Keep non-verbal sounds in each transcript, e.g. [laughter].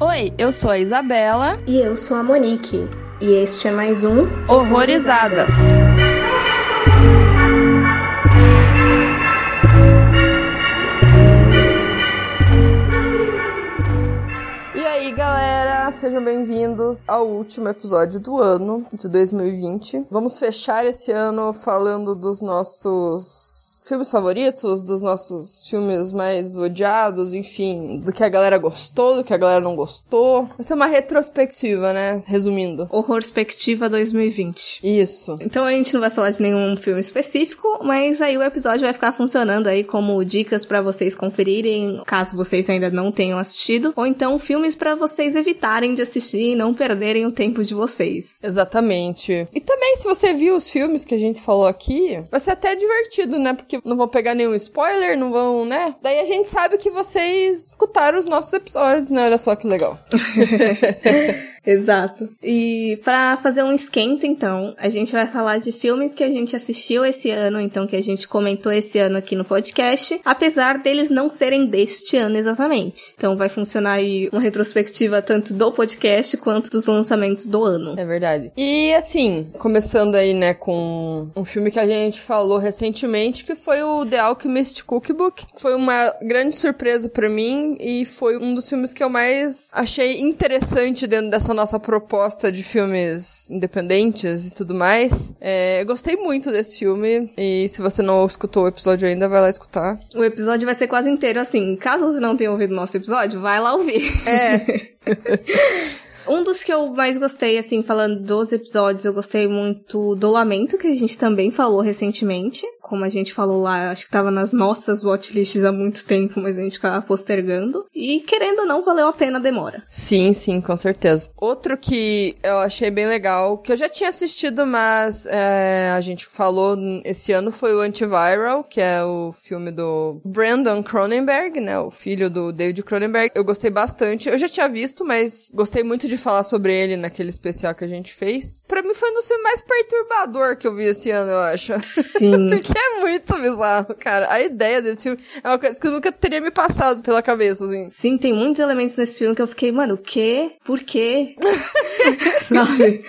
Oi, eu sou a Isabela. E eu sou a Monique. E este é mais um Horrorizadas. E aí, galera, sejam bem-vindos ao último episódio do ano de 2020. Vamos fechar esse ano falando dos nossos filmes favoritos, dos nossos filmes mais odiados, enfim, do que a galera gostou, do que a galera não gostou. Vai ser uma retrospectiva, né? Resumindo. Horrorspectiva 2020. Isso. Então a gente não vai falar de nenhum filme específico, mas aí o episódio vai ficar funcionando aí como dicas para vocês conferirem, caso vocês ainda não tenham assistido, ou então filmes para vocês evitarem de assistir e não perderem o tempo de vocês. Exatamente. E também se você viu os filmes que a gente falou aqui, vai ser até divertido, né? Porque não vão pegar nenhum spoiler, não vão, né? Daí a gente sabe que vocês escutaram os nossos episódios, né? Olha só que legal. [laughs] Exato. E para fazer um esquento, então, a gente vai falar de filmes que a gente assistiu esse ano, então que a gente comentou esse ano aqui no podcast, apesar deles não serem deste ano exatamente. Então vai funcionar aí uma retrospectiva tanto do podcast quanto dos lançamentos do ano. É verdade. E assim, começando aí, né, com um filme que a gente falou recentemente, que foi o The Alchemist Cookbook. Foi uma grande surpresa para mim e foi um dos filmes que eu mais achei interessante dentro dessa nossa proposta de filmes independentes e tudo mais. É, eu gostei muito desse filme e se você não escutou o episódio ainda, vai lá escutar. O episódio vai ser quase inteiro assim. Caso você não tenha ouvido o nosso episódio, vai lá ouvir. É. [laughs] [laughs] Um dos que eu mais gostei, assim, falando dos episódios, eu gostei muito do Lamento, que a gente também falou recentemente como a gente falou lá, acho que tava nas nossas watchlists há muito tempo, mas a gente ficava postergando. E querendo ou não, valeu a pena a demora. Sim, sim, com certeza. Outro que eu achei bem legal, que eu já tinha assistido, mas é, a gente falou esse ano, foi o Antiviral, que é o filme do Brandon Cronenberg, né? O filho do David Cronenberg. Eu gostei bastante. Eu já tinha visto, mas gostei muito de falar sobre ele naquele especial que a gente fez. Pra mim foi um dos filmes mais perturbador que eu vi esse ano, eu acho. Sim. [laughs] Porque é muito bizarro, cara. A ideia desse filme é uma coisa que nunca teria me passado pela cabeça, assim. Sim, tem muitos elementos nesse filme que eu fiquei, mano, o quê? Por quê? [laughs] Sabe?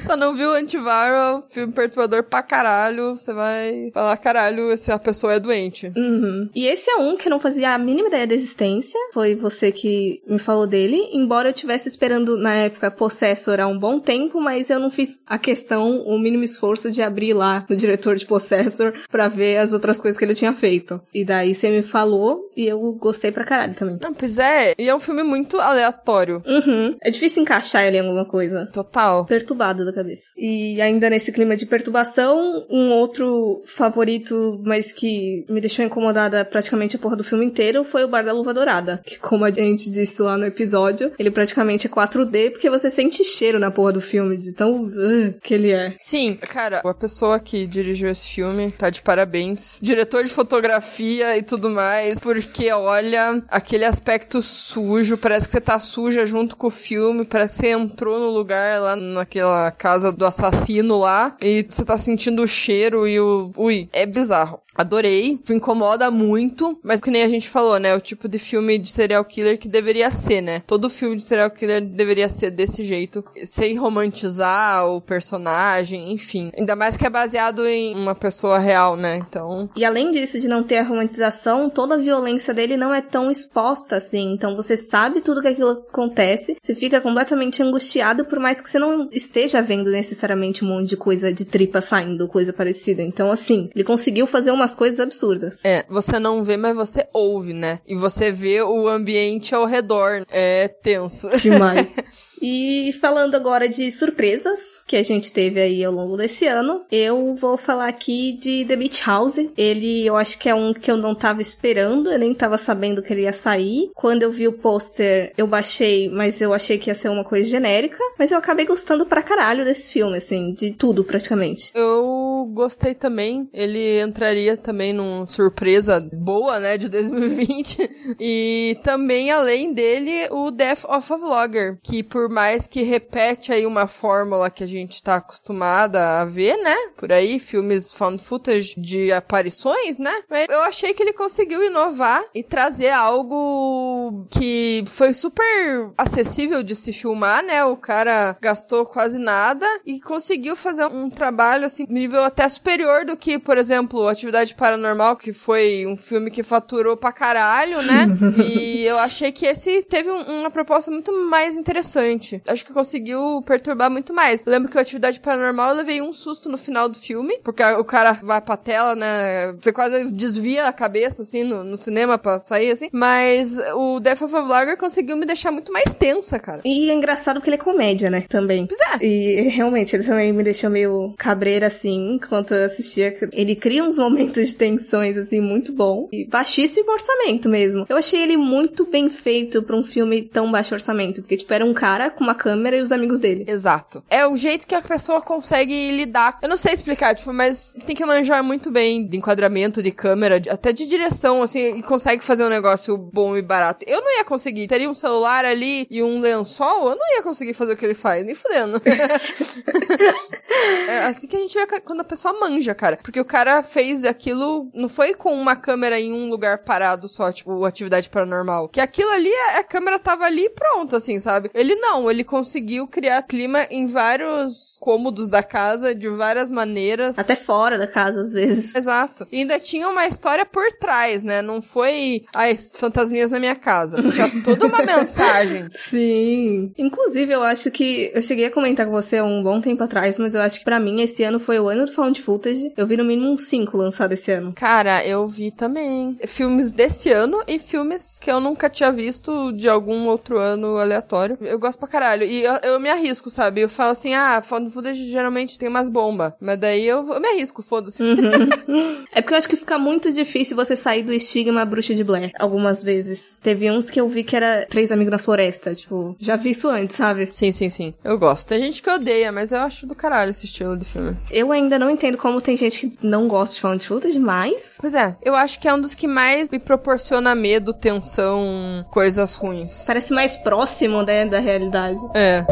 Só não viu Antiviral, filme perturbador pra caralho. Você vai falar, caralho, se a pessoa é doente. Uhum. E esse é um que eu não fazia a mínima ideia da existência. Foi você que me falou dele. Embora eu tivesse esperando, na época, Possessor há um bom tempo, mas eu não fiz a questão, o mínimo esforço de abrir lá no diretor de Possessor pra ver as outras coisas que ele tinha feito. E daí você me falou e eu gostei pra caralho também. Não, pois é. E é um filme muito aleatório. Uhum. É difícil encaixar ele em alguma coisa. Total. Perturbado da cabeça. E ainda nesse clima de perturbação, um outro favorito, mas que me deixou incomodada praticamente a porra do filme inteiro, foi o Bar da Luva Dourada. Que, como a gente disse lá no episódio, ele praticamente é 4D, porque você sente cheiro na porra do filme, de tão uh, que ele é. Sim, cara, a pessoa que dirigiu esse filme tá de parabéns. Diretor de fotografia e tudo mais, porque olha, aquele aspecto sujo, parece que você tá suja junto com o filme, parece que você entrou no lugar lá naquela casa do assassino lá e você tá sentindo o cheiro e o. Ui, é bizarro. Adorei, me incomoda muito, mas que nem a gente falou, né? O tipo de filme de serial killer que deveria ser, né? Todo filme de serial killer deveria ser desse jeito, sem romantizar o personagem, enfim. Ainda mais que é baseado em uma pessoa real, né? Então. E além disso, de não ter a romantização, toda a violência dele não é tão exposta assim. Então você sabe tudo que aquilo acontece, você fica completamente angustiado, por mais que você não esteja vendo necessariamente um monte de coisa de tripa saindo, coisa parecida. Então, assim, ele conseguiu fazer umas coisas absurdas. É, você não vê, mas você ouve, né? E você vê o ambiente ao redor. É tenso. Demais. [laughs] E falando agora de surpresas que a gente teve aí ao longo desse ano, eu vou falar aqui de The Beach House. Ele eu acho que é um que eu não tava esperando, eu nem tava sabendo que ele ia sair. Quando eu vi o pôster, eu baixei, mas eu achei que ia ser uma coisa genérica. Mas eu acabei gostando pra caralho desse filme, assim, de tudo praticamente. Eu gostei também. Ele entraria também numa surpresa boa, né, de 2020. e também, além dele, o Death of a Vlogger, que por por mais que repete aí uma fórmula que a gente tá acostumada a ver, né? Por aí, filmes found footage de aparições, né? Mas eu achei que ele conseguiu inovar e trazer algo que foi super acessível de se filmar, né? O cara gastou quase nada e conseguiu fazer um trabalho, assim, nível até superior do que, por exemplo, Atividade Paranormal, que foi um filme que faturou pra caralho, né? [laughs] e eu achei que esse teve um, uma proposta muito mais interessante. Acho que conseguiu perturbar muito mais. Eu lembro que o Atividade Paranormal eu levei um susto no final do filme, porque o cara vai pra tela, né? Você quase desvia a cabeça, assim, no, no cinema pra sair, assim. Mas o Death of a Vlogger conseguiu me deixar muito mais tensa, cara. E é engraçado que ele é comédia, né? Também. Pois é. E realmente, ele também me deixou meio cabreira, assim, enquanto eu assistia. Ele cria uns momentos de tensões, assim, muito bom. E baixíssimo orçamento mesmo. Eu achei ele muito bem feito pra um filme tão baixo orçamento. Porque, tipo, era um cara com uma câmera e os amigos dele. Exato. É o jeito que a pessoa consegue lidar. Eu não sei explicar, tipo, mas tem que manjar muito bem de enquadramento, de câmera, de, até de direção, assim, e consegue fazer um negócio bom e barato. Eu não ia conseguir. Teria um celular ali e um lençol, eu não ia conseguir fazer o que ele faz, nem fudendo. [laughs] é assim que a gente vê quando a pessoa manja, cara. Porque o cara fez aquilo, não foi com uma câmera em um lugar parado só, tipo, atividade paranormal. Que aquilo ali, a câmera tava ali e pronto, assim, sabe? Ele não, ele conseguiu criar clima em vários cômodos da casa, de várias maneiras. Até fora da casa, às vezes. Exato. E ainda tinha uma história por trás, né? Não foi, ai, fantasminhas na minha casa. Tinha [laughs] toda uma mensagem. Sim. Inclusive, eu acho que eu cheguei a comentar com você há um bom tempo atrás, mas eu acho que para mim esse ano foi o ano do Found Footage. Eu vi no mínimo uns 5 lançados esse ano. Cara, eu vi também. Filmes desse ano e filmes que eu nunca tinha visto de algum outro ano aleatório. Eu gosto pra caralho. E eu, eu me arrisco, sabe? Eu falo assim, ah, Found Footage geralmente tem umas bombas. Mas daí eu, eu me arrisco, foda-se. Uhum. [laughs] é porque eu acho que fica muito difícil você sair do estigma bruxa de Blair. Algumas vezes. Teve uns que eu vi que era Três Amigos na Floresta. Tipo, já vi isso antes, sabe? Sim, sim, sim. Eu gosto. Tem gente que odeia, mas eu acho do caralho esse estilo de filme. Eu ainda não entendo como tem gente que não gosta de Found Footage, mas... Pois é. Eu acho que é um dos que mais me proporciona medo, tensão, coisas ruins. Parece mais próximo, né, da realidade. É.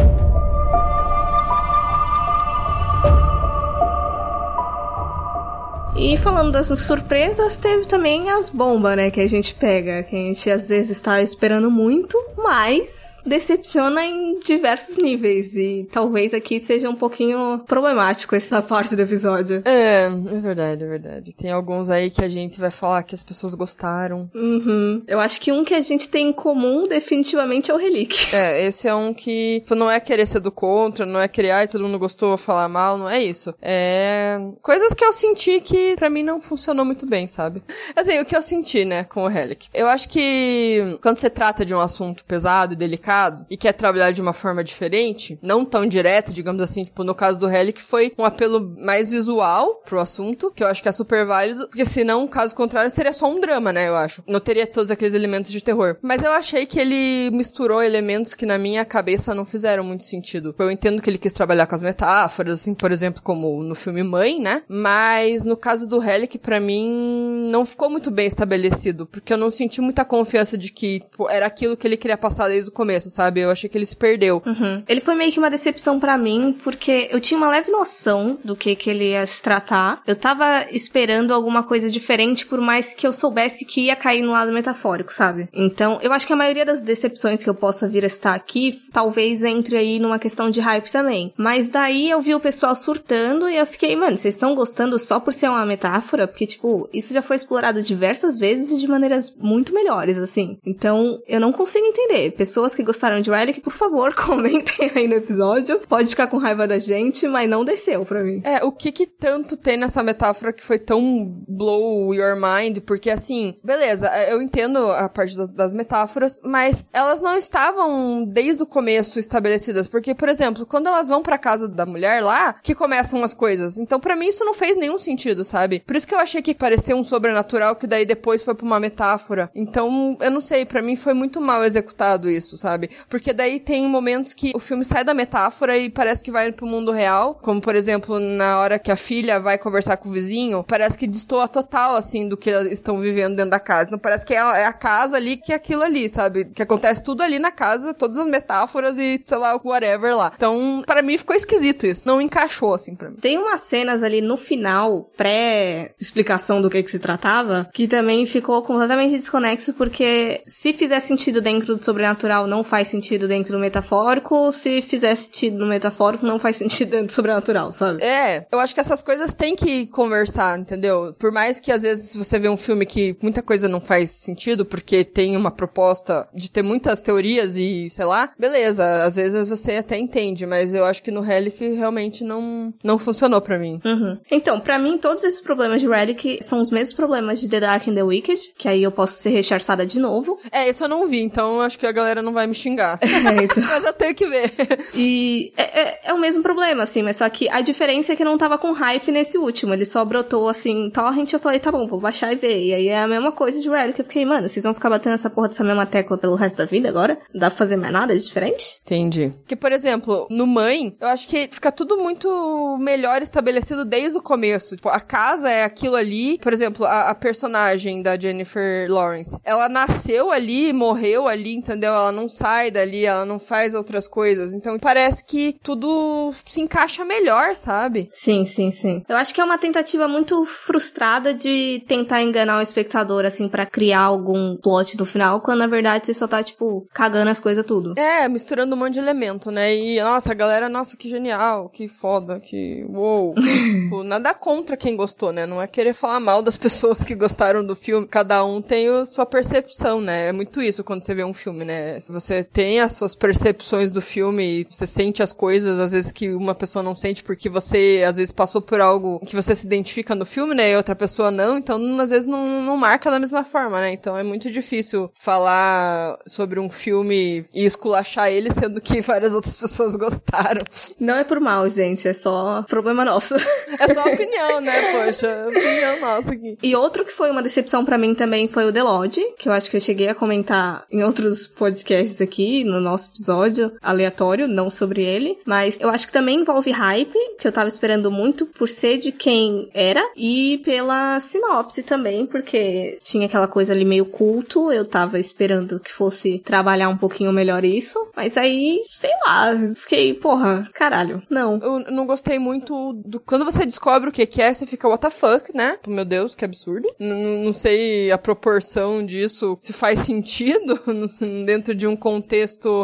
E falando das surpresas, teve também as bombas, né? Que a gente pega, que a gente às vezes tá esperando muito, mas decepciona em diversos níveis. E talvez aqui seja um pouquinho problemático essa parte do episódio. É, é verdade, é verdade. Tem alguns aí que a gente vai falar que as pessoas gostaram. Uhum. Eu acho que um que a gente tem em comum definitivamente é o Relic. É, esse é um que tipo, não é querer ser do contra, não é querer, ai, todo mundo gostou, falar mal, não é isso. É coisas que eu senti que para mim não funcionou muito bem, sabe? Assim, o que eu senti, né, com o Relic. Eu acho que quando você trata de um assunto pesado e delicado, mercado e quer trabalhar de uma forma diferente, não tão direta, digamos assim, tipo, no caso do Relic foi um apelo mais visual pro assunto, que eu acho que é super válido, porque senão, caso contrário, seria só um drama, né, eu acho. Não teria todos aqueles elementos de terror. Mas eu achei que ele misturou elementos que na minha cabeça não fizeram muito sentido. Eu entendo que ele quis trabalhar com as metáforas, assim, por exemplo, como no filme Mãe, né? Mas no caso do Relic, para mim, não ficou muito bem estabelecido, porque eu não senti muita confiança de que pô, era aquilo que ele queria passar desde o começo sabe? Eu achei que ele se perdeu. Uhum. Ele foi meio que uma decepção para mim, porque eu tinha uma leve noção do que, que ele ia se tratar. Eu tava esperando alguma coisa diferente, por mais que eu soubesse que ia cair no lado metafórico, sabe? Então, eu acho que a maioria das decepções que eu possa vir a estar aqui, talvez entre aí numa questão de hype também. Mas daí eu vi o pessoal surtando e eu fiquei, mano, vocês estão gostando só por ser uma metáfora? Porque, tipo, isso já foi explorado diversas vezes e de maneiras muito melhores, assim. Então, eu não consigo entender. Pessoas que gostaram de Relic, por favor, [laughs] comentem aí no episódio. Pode ficar com raiva da gente, mas não desceu pra mim. É, o que que tanto tem nessa metáfora que foi tão blow your mind? Porque assim, beleza, é, eu entendo a parte das metáforas, mas elas não estavam desde o começo estabelecidas. Porque, por exemplo, quando elas vão pra casa da mulher lá, que começam as coisas. Então, para mim, isso não fez nenhum sentido, sabe? Por isso que eu achei que parecia um sobrenatural que daí depois foi pra uma metáfora. Então, eu não sei, para mim foi muito mal executado isso, sabe? Sabe? Porque daí tem momentos que o filme sai da metáfora e parece que vai pro mundo real, como por exemplo, na hora que a filha vai conversar com o vizinho, parece que destoa total, assim, do que eles estão vivendo dentro da casa. Não parece que é a, é a casa ali que é aquilo ali, sabe? Que acontece tudo ali na casa, todas as metáforas e, sei lá, whatever lá. Então, para mim ficou esquisito isso. Não encaixou, assim, pra mim. Tem umas cenas ali no final, pré-explicação do que que se tratava, que também ficou completamente desconexo, porque se fizer sentido dentro do sobrenatural, não faz sentido dentro do metafórico, se fizer sentido no metafórico, não faz sentido dentro do sobrenatural, sabe? É, eu acho que essas coisas têm que conversar, entendeu? Por mais que às vezes você vê um filme que muita coisa não faz sentido, porque tem uma proposta de ter muitas teorias e, sei lá, beleza, às vezes você até entende, mas eu acho que no Relic realmente não, não funcionou para mim. Uhum. Então, para mim, todos esses problemas de Relic são os mesmos problemas de The Dark and the Wicked, que aí eu posso ser recharçada de novo. É, isso eu não vi, então acho que a galera não vai me xingar. É, então. [laughs] mas eu tenho que ver. E é, é, é, o mesmo problema, assim, mas só que a diferença é que não tava com hype nesse último. Ele só brotou assim, torrent, eu falei, tá bom, vou baixar e ver. E aí é a mesma coisa de Relic. Eu fiquei, mano, vocês vão ficar batendo essa porra dessa mesma tecla pelo resto da vida agora? Não dá pra fazer mais nada de diferente? Entendi. Que, por exemplo, no Mãe, eu acho que fica tudo muito melhor estabelecido desde o começo. Tipo, a casa é aquilo ali. Por exemplo, a, a personagem da Jennifer Lawrence, ela nasceu ali, morreu ali, entendeu? Ela não sai dali, ela não faz outras coisas. Então parece que tudo se encaixa melhor, sabe? Sim, sim, sim. Eu acho que é uma tentativa muito frustrada de tentar enganar o espectador, assim, para criar algum plot no final, quando na verdade você só tá, tipo, cagando as coisas tudo. É, misturando um monte de elemento, né? E, nossa, a galera, nossa, que genial, que foda, que uou. [laughs] tipo, nada contra quem gostou, né? Não é querer falar mal das [laughs] pessoas que gostaram do filme. Cada um tem a sua percepção, né? É muito isso quando você vê um filme, né? Se você tem as suas percepções do filme e você sente as coisas, às vezes que uma pessoa não sente porque você, às vezes, passou por algo que você se identifica no filme, né? E outra pessoa não, então às vezes não, não marca da mesma forma, né? Então é muito difícil falar sobre um filme e esculachar ele, sendo que várias outras pessoas gostaram. Não é por mal, gente, é só problema nosso. É só opinião, né? Poxa, opinião nossa aqui. E outro que foi uma decepção para mim também foi o The Lodge, que eu acho que eu cheguei a comentar em outros podcasts aqui, no nosso episódio aleatório, não sobre ele, mas eu acho que também envolve hype, que eu tava esperando muito por ser de quem era e pela sinopse também, porque tinha aquela coisa ali meio culto, eu tava esperando que fosse trabalhar um pouquinho melhor isso, mas aí, sei lá, fiquei, porra, caralho, não. Eu não gostei muito do. Quando você descobre o que, é, você fica, what the fuck, né? Meu Deus, que absurdo. N não sei a proporção disso, se faz sentido [laughs] dentro de um contexto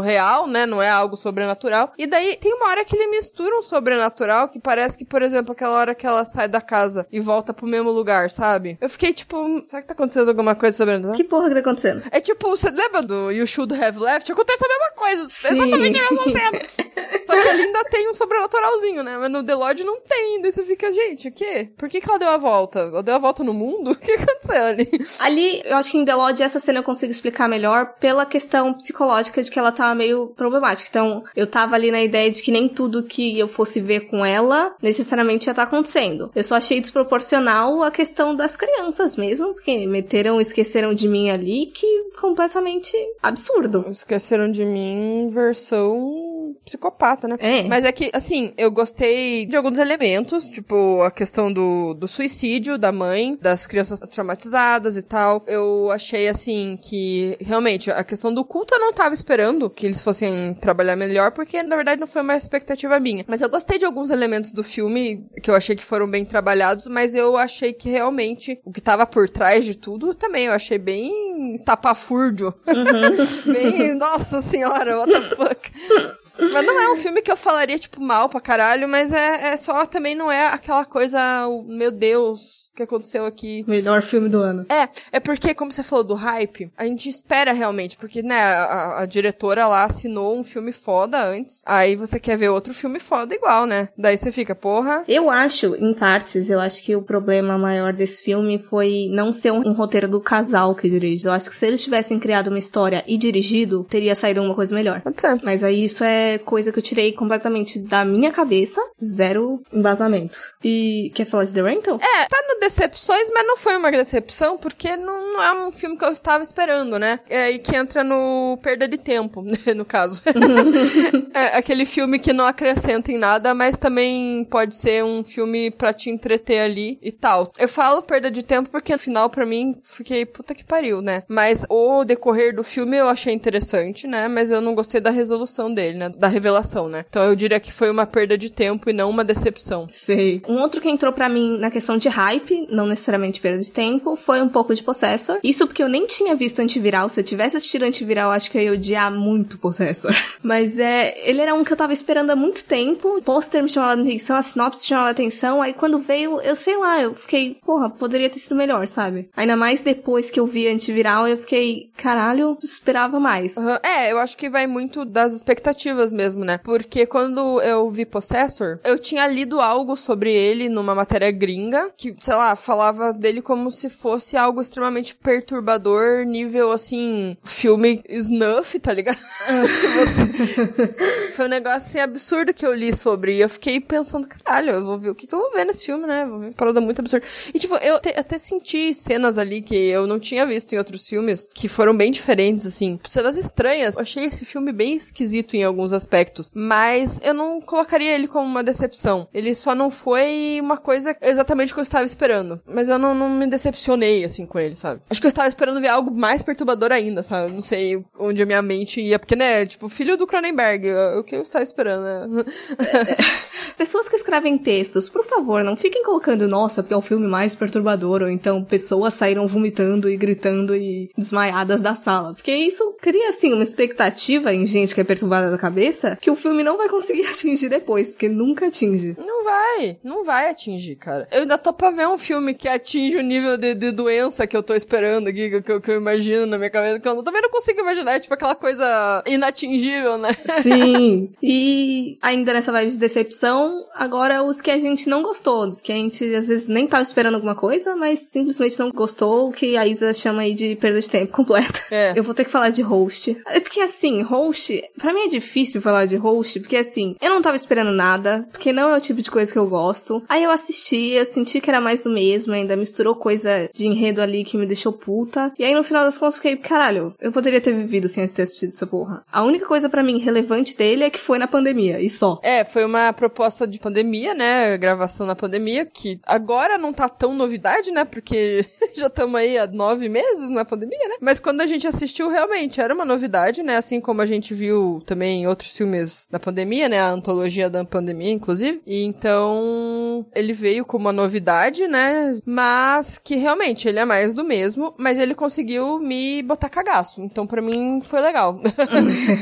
real, né? Não é algo sobrenatural. E daí tem uma hora que ele mistura um sobrenatural que parece que, por exemplo, aquela hora que ela sai da casa e volta pro mesmo lugar, sabe? Eu fiquei tipo, será que tá acontecendo alguma coisa sobrenatural? Que porra que tá acontecendo? É tipo, você lembra do You Should Have Left? Acontece a mesma coisa. Sim. Exatamente a mesma cena. [laughs] Só que ali ainda tem um sobrenaturalzinho, né? Mas no The Lodge não tem. Daí você fica, gente, o quê? Por que, que ela deu a volta? Ela deu a volta no mundo? [laughs] O que aconteceu ali? Ali, eu acho que em The Lodge essa cena eu consigo explicar melhor pela questão psicológica de que ela tava meio problemática. Então, eu tava ali na ideia de que nem tudo que eu fosse ver com ela necessariamente ia estar tá acontecendo. Eu só achei desproporcional a questão das crianças mesmo, porque meteram, esqueceram de mim ali, que completamente absurdo. Esqueceram de mim versão psicopata, né? É. Mas é que, assim, eu gostei de alguns elementos, tipo a questão do, do suicídio da mãe, das crianças traumatizadas e tal. Eu achei, assim, que realmente a questão do culto eu não tava esperando que eles fossem trabalhar melhor, porque na verdade não foi uma expectativa minha. Mas eu gostei de alguns elementos do filme que eu achei que foram bem trabalhados, mas eu achei que realmente o que tava por trás de tudo também eu achei bem estapafúrdio. Uhum. [laughs] bem, nossa senhora, what the fuck. Mas não é um filme que eu falaria, tipo, mal pra caralho, mas é, é só também não é aquela coisa, meu Deus, que aconteceu aqui. Melhor filme do ano. É, é porque, como você falou do hype, a gente espera realmente, porque, né, a, a, diretora lá assinou um filme foda antes, aí você quer ver outro filme foda igual, né? Daí você fica, porra. Eu acho, em partes, eu acho que o problema maior desse filme foi não ser um, um roteiro do casal que dirige. Eu acho que se eles tivessem criado uma história e dirigido, teria saído uma coisa melhor. Pode ser. Mas aí isso é coisa que eu tirei completamente da minha cabeça, zero embasamento. E quer falar de The Rental? É, tá no decepções, mas não foi uma decepção, porque não, não é um filme que eu estava esperando, né? É aí que entra no perda de tempo, [laughs] no caso. [laughs] é aquele filme que não acrescenta em nada, mas também pode ser um filme para te entreter ali e tal. Eu falo perda de tempo porque no final, para mim, fiquei puta que pariu, né? Mas o decorrer do filme eu achei interessante, né? Mas eu não gostei da resolução dele, né? Da revelação, né? Então eu diria que foi uma perda de tempo e não uma decepção. Sei. Um outro que entrou para mim na questão de hype, não necessariamente perda de tempo, foi um pouco de Possessor. Isso porque eu nem tinha visto antiviral. Se eu tivesse assistido antiviral, acho que eu ia odiar muito Possessor. [laughs] Mas é, ele era um que eu tava esperando há muito tempo. O pôster me chamava a atenção, a sinopse chamava a atenção. Aí quando veio, eu sei lá, eu fiquei, porra, poderia ter sido melhor, sabe? Ainda mais depois que eu vi antiviral, eu fiquei, caralho, esperava mais. Uhum. É, eu acho que vai muito das expectativas mesmo, né? Porque quando eu vi Possessor, eu tinha lido algo sobre ele numa matéria gringa, que, sei lá, falava dele como se fosse algo extremamente perturbador, nível assim, filme snuff, tá ligado? [laughs] Foi um negócio assim absurdo que eu li sobre. E eu fiquei pensando, caralho, eu vou ver o que, que eu vou ver nesse filme, né? Vou ver uma parada muito absurda. E tipo, eu te, até senti cenas ali que eu não tinha visto em outros filmes, que foram bem diferentes, assim. Cenas estranhas. Eu achei esse filme bem esquisito em alguns aspectos. Mas eu não colocaria ele como uma decepção. Ele só não foi uma coisa exatamente o que eu estava esperando. Mas eu não, não me decepcionei, assim, com ele, sabe? Acho que eu estava esperando ver algo mais perturbador ainda, sabe? Não sei onde a minha mente ia. Porque, né, tipo, filho do Cronenberg, o que eu estava esperando, né? [laughs] Pessoas que escrevem textos, por favor, não fiquem colocando, nossa, porque é o filme mais perturbador, ou então pessoas saíram vomitando e gritando e desmaiadas da sala. Porque isso cria, assim, uma expectativa em gente que é perturbada da cabeça que o filme não vai conseguir [laughs] atingir depois, porque nunca atinge. Não vai, não vai atingir, cara. Eu ainda tô pra ver um filme que atinge o nível de, de doença que eu tô esperando aqui, que, que, que, eu imagino na minha cabeça, que eu também não consigo imaginar, é tipo aquela coisa inatingível, né? [laughs] Sim. e ainda nessa vibe de decepção, agora os que a gente não gostou, que a gente às vezes nem tava esperando alguma coisa, mas simplesmente não gostou, o que a Isa chama aí de perda de tempo [laughs] completa. É. Eu vou ter que falar de host. É porque assim, host, pra mim é difícil falar de host, porque assim, eu não tava esperando nada, porque não é o tipo de coisa que eu gosto. Aí eu assisti, eu senti que era mais do mesmo, ainda misturou coisa de enredo ali que me deixou puta. E aí no final das contas fiquei, caralho, eu poderia ter vivido sem ter assistido essa porra. A única coisa para mim relevante dele é que foi na pandemia, e só. É, foi uma proposta de pandemia, né? Gravação na pandemia, que agora não tá tão novidade, né? Porque [laughs] já estamos aí há nove meses na pandemia, né? Mas quando a gente assistiu, realmente era uma novidade, né? Assim como a gente viu também outros filmes da pandemia, né? A antologia da pandemia, inclusive. E então ele veio como uma novidade, né? Mas que realmente ele é mais do mesmo, mas ele conseguiu me botar cagaço. Então para mim foi legal.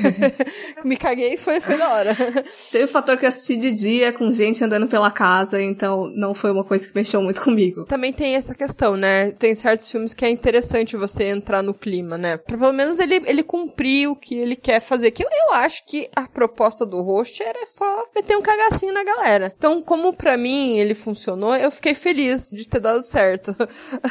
[laughs] me caguei e foi, foi da hora. Teve o fator que eu assisti de dia com gente andando pela casa, então não foi uma coisa que mexeu muito comigo. Também tem essa questão, né? Tem certos filmes que é interessante você entrar no clima, né? Pra pelo menos ele, ele cumprir o que ele quer fazer. Que eu, eu acho que a proposta do host era só meter um cagacinho na galera. Então, como pra mim ele funcionou, eu fiquei feliz de ter dado certo.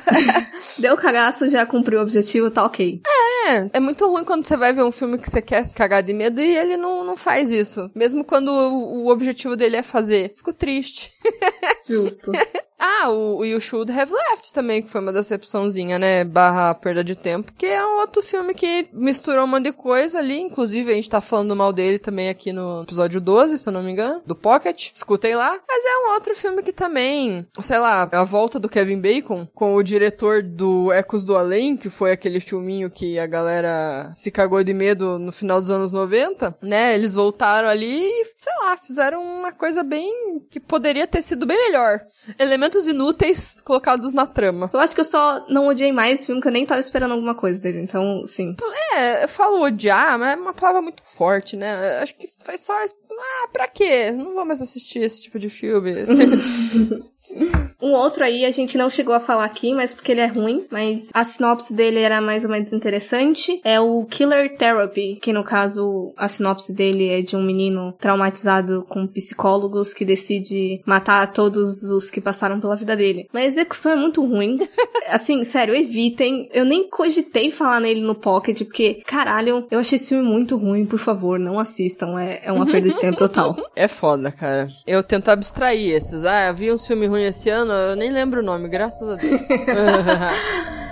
[laughs] Deu cagaço, já cumpriu o objetivo, tá ok. É, é muito ruim quando você vai ver um filme que você quer se cagar de medo e ele não, não faz isso. Mesmo quando o, o objetivo dele é fazer. Fico triste. Justo. [laughs] Ah, o, o You Should Have Left também, que foi uma decepçãozinha, né? Barra perda de tempo, que é um outro filme que misturou um monte de coisa ali. Inclusive, a gente tá falando mal dele também aqui no episódio 12, se eu não me engano, do Pocket. Escutem lá. Mas é um outro filme que também, sei lá, a volta do Kevin Bacon com o diretor do Ecos do Além, que foi aquele filminho que a galera se cagou de medo no final dos anos 90, né? Eles voltaram ali e, sei lá, fizeram uma coisa bem que poderia ter sido bem melhor. Elementos inúteis colocados na trama. Eu acho que eu só não odiei mais esse filme, que eu nem tava esperando alguma coisa dele, então, sim. É, eu falo odiar, mas é uma palavra muito forte, né? Eu acho que foi só. Ah, pra quê? Não vou mais assistir esse tipo de filme. [laughs] Um outro aí a gente não chegou a falar aqui, mas porque ele é ruim, mas a sinopse dele era mais ou menos interessante. É o Killer Therapy, que no caso a sinopse dele é de um menino traumatizado com psicólogos que decide matar todos os que passaram pela vida dele. Mas a execução é muito ruim. [laughs] assim, sério, evitem. Eu nem cogitei falar nele no Pocket, porque, caralho, eu achei esse filme muito ruim, por favor, não assistam. É, é uma perda de tempo total. [laughs] É foda, cara. Eu tento abstrair esses. Ah, vi um filme ruim esse ano, eu nem lembro o nome, graças a Deus. [laughs]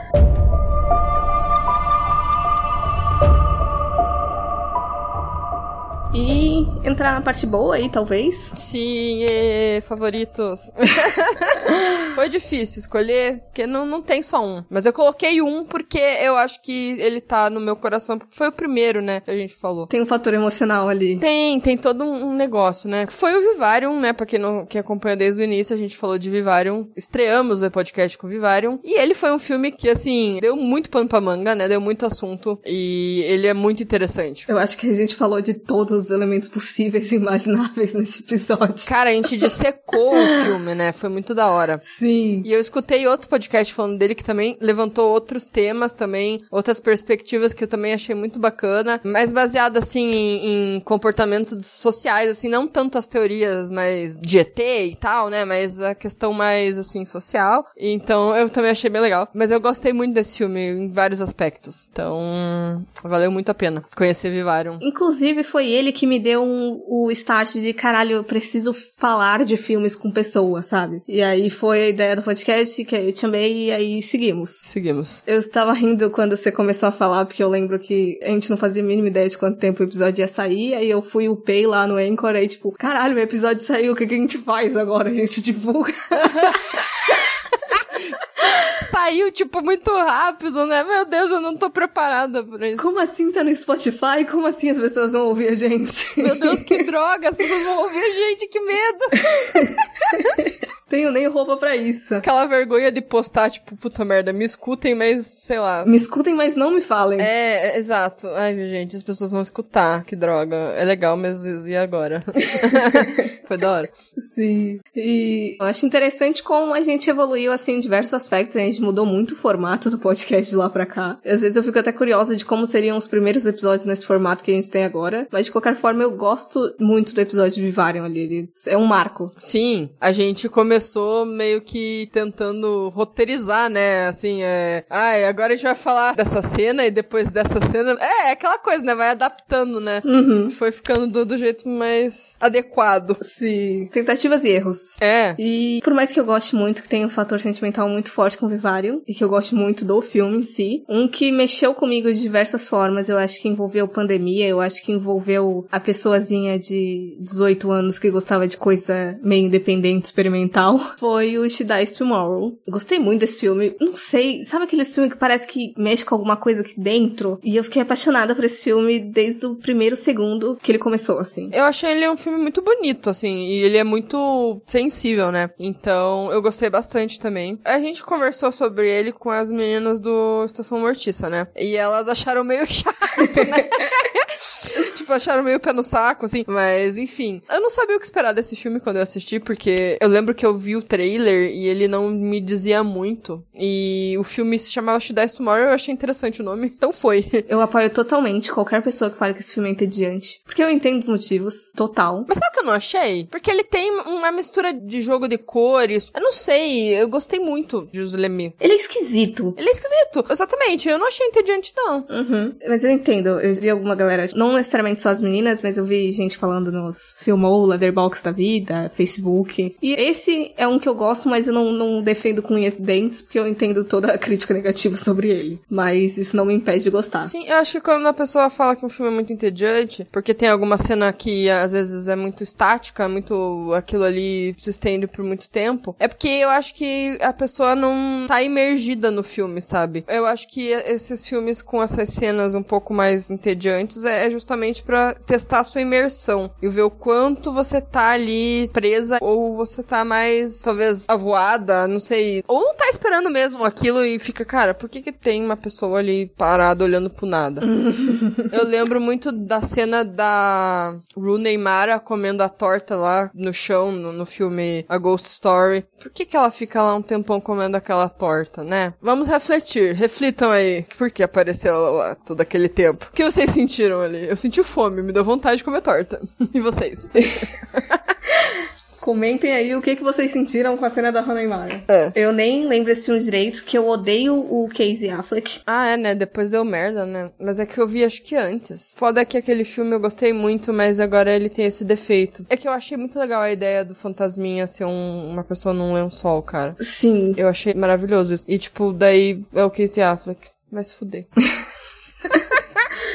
E entrar na parte boa aí, talvez. Sim, e... favoritos. [laughs] Foi difícil escolher, porque não, não tem só um. Mas eu coloquei um porque eu acho que ele tá no meu coração, porque foi o primeiro, né, que a gente falou. Tem um fator emocional ali. Tem, tem todo um negócio, né? Foi o Vivarium, né, pra quem, não, quem acompanha desde o início, a gente falou de Vivarium. Estreamos o podcast com Vivarium. E ele foi um filme que, assim, deu muito pano pra manga, né, deu muito assunto. E ele é muito interessante. Eu acho que a gente falou de todos os elementos possíveis [laughs] e imagináveis nesse episódio. Cara, a gente dissecou o filme, né? Foi muito da hora. Sim. E eu escutei outro podcast falando dele que também levantou outros temas também, outras perspectivas que eu também achei muito bacana, mais baseado assim em, em comportamentos sociais, assim, não tanto as teorias mais de ET e tal, né? Mas a questão mais assim social. Então eu também achei bem legal. Mas eu gostei muito desse filme em vários aspectos. Então valeu muito a pena conhecer Vivarium. Inclusive foi ele que me deu um, o start de caralho, eu preciso falar de filmes com pessoas, sabe? E aí foi a ideia do podcast que eu te amei e aí seguimos. Seguimos. Eu estava rindo quando você começou a falar, porque eu lembro que a gente não fazia a mínima ideia de quanto tempo o episódio ia sair, aí eu fui upei lá no Anchor, aí tipo, caralho, o episódio saiu, o que, que a gente faz agora? A gente divulga. [laughs] Saiu, tipo, muito rápido, né? Meu Deus, eu não tô preparada pra isso. Como assim tá no Spotify? Como assim as pessoas vão ouvir a gente? Meu Deus, que droga! As pessoas vão ouvir a gente, que medo! [laughs] Tenho nem roupa pra isso. Aquela vergonha de postar, tipo, puta merda, me escutem, mas sei lá. Me escutem, mas não me falem. É, é exato. Ai, gente, as pessoas vão escutar, que droga. É legal, mas e agora? [laughs] [laughs] Foi da hora. Sim. E eu acho interessante como a gente evoluiu, assim, em diversos aspectos. A gente mudou muito o formato do podcast de lá pra cá. Às vezes eu fico até curiosa de como seriam os primeiros episódios nesse formato que a gente tem agora. Mas de qualquer forma, eu gosto muito do episódio de Vivarium ali. Ele é um marco. Sim, a gente começou meio que tentando roteirizar, né? Assim, é. Ai, agora a gente vai falar dessa cena e depois dessa cena. É, é aquela coisa, né? Vai adaptando, né? Uhum. Foi ficando do, do jeito mais adequado. Sim. Tentativas e erros. É. E por mais que eu goste muito, que tem um fator sentimental muito forte com Vivarium, e que eu gosto muito do filme em si, um que mexeu comigo de diversas formas, eu acho que envolveu pandemia, eu acho que envolveu a pessoazinha de 18 anos que gostava de coisa meio independente, experimental, foi o She Dies Tomorrow. Eu gostei muito desse filme. Não sei, sabe aquele filme que parece que mexe com alguma coisa aqui dentro? E eu fiquei apaixonada por esse filme desde o primeiro segundo que ele começou, assim. Eu achei ele um filme muito bonito, assim, e ele é muito sensível, né? Então, eu gostei bastante também. A gente conversou sobre ele com as meninas do Estação Mortiça, né? E elas acharam meio [laughs] chato, né? [laughs] tipo, acharam meio pé no saco, assim. Mas, enfim. Eu não sabia o que esperar desse filme quando eu assisti, porque eu lembro que eu vi o trailer e ele não me dizia muito. E o filme se chamava She Dies Tomorrow eu achei interessante o nome, [laughs] então foi. Eu apoio totalmente qualquer pessoa que fale que esse filme é entediante. Porque eu entendo os motivos, total. Mas sabe o que eu não achei? Porque ele tem uma mistura de jogo de cores. Eu não sei, eu gostei muito de Os Lemmy. Ele é esquisito. Ele é esquisito, exatamente. Eu não achei entediante, não. Uhum. Mas eu entendo. Eu vi alguma galera, não necessariamente só as meninas, mas eu vi gente falando nos Filmou, Leatherbox da vida, Facebook. E esse é um que eu gosto, mas eu não, não defendo com unhas e dentes, porque eu entendo toda a crítica negativa sobre ele. Mas isso não me impede de gostar. Sim, eu acho que quando a pessoa fala que um filme é muito entediante, porque tem alguma cena que às vezes é muito estática, muito aquilo ali se estende por muito tempo, é porque eu acho que a pessoa não tá imergida no filme, sabe? Eu acho que esses filmes com essas cenas um pouco mais entediantes é justamente para testar a sua imersão e ver o quanto você tá ali presa ou você tá mais, talvez, avoada, não sei, ou não tá esperando mesmo aquilo e fica, cara, por que que tem uma pessoa ali parada olhando pro nada? [laughs] Eu lembro muito da cena da Rooney Mara comendo a torta lá no chão, no, no filme A Ghost Story. Por que que ela fica lá um tempão comendo aquela torta, né? Vamos refletir, reflitam aí. Por que apareceu ela lá todo aquele tempo? O que vocês sentiram ali? Eu senti fome, me deu vontade de comer torta. [laughs] E vocês? [laughs] Comentem aí o que, que vocês sentiram com a cena da Hannah Mara. É. Eu nem lembro esse filme direito, que eu odeio o Casey Affleck. Ah, é, né? Depois deu merda, né? Mas é que eu vi acho que antes. Foda que aquele filme eu gostei muito, mas agora ele tem esse defeito. É que eu achei muito legal a ideia do fantasminha ser um- uma pessoa num lençol, cara. Sim. Eu achei maravilhoso isso. E, tipo, daí é o Casey Affleck. Se fuder. [laughs]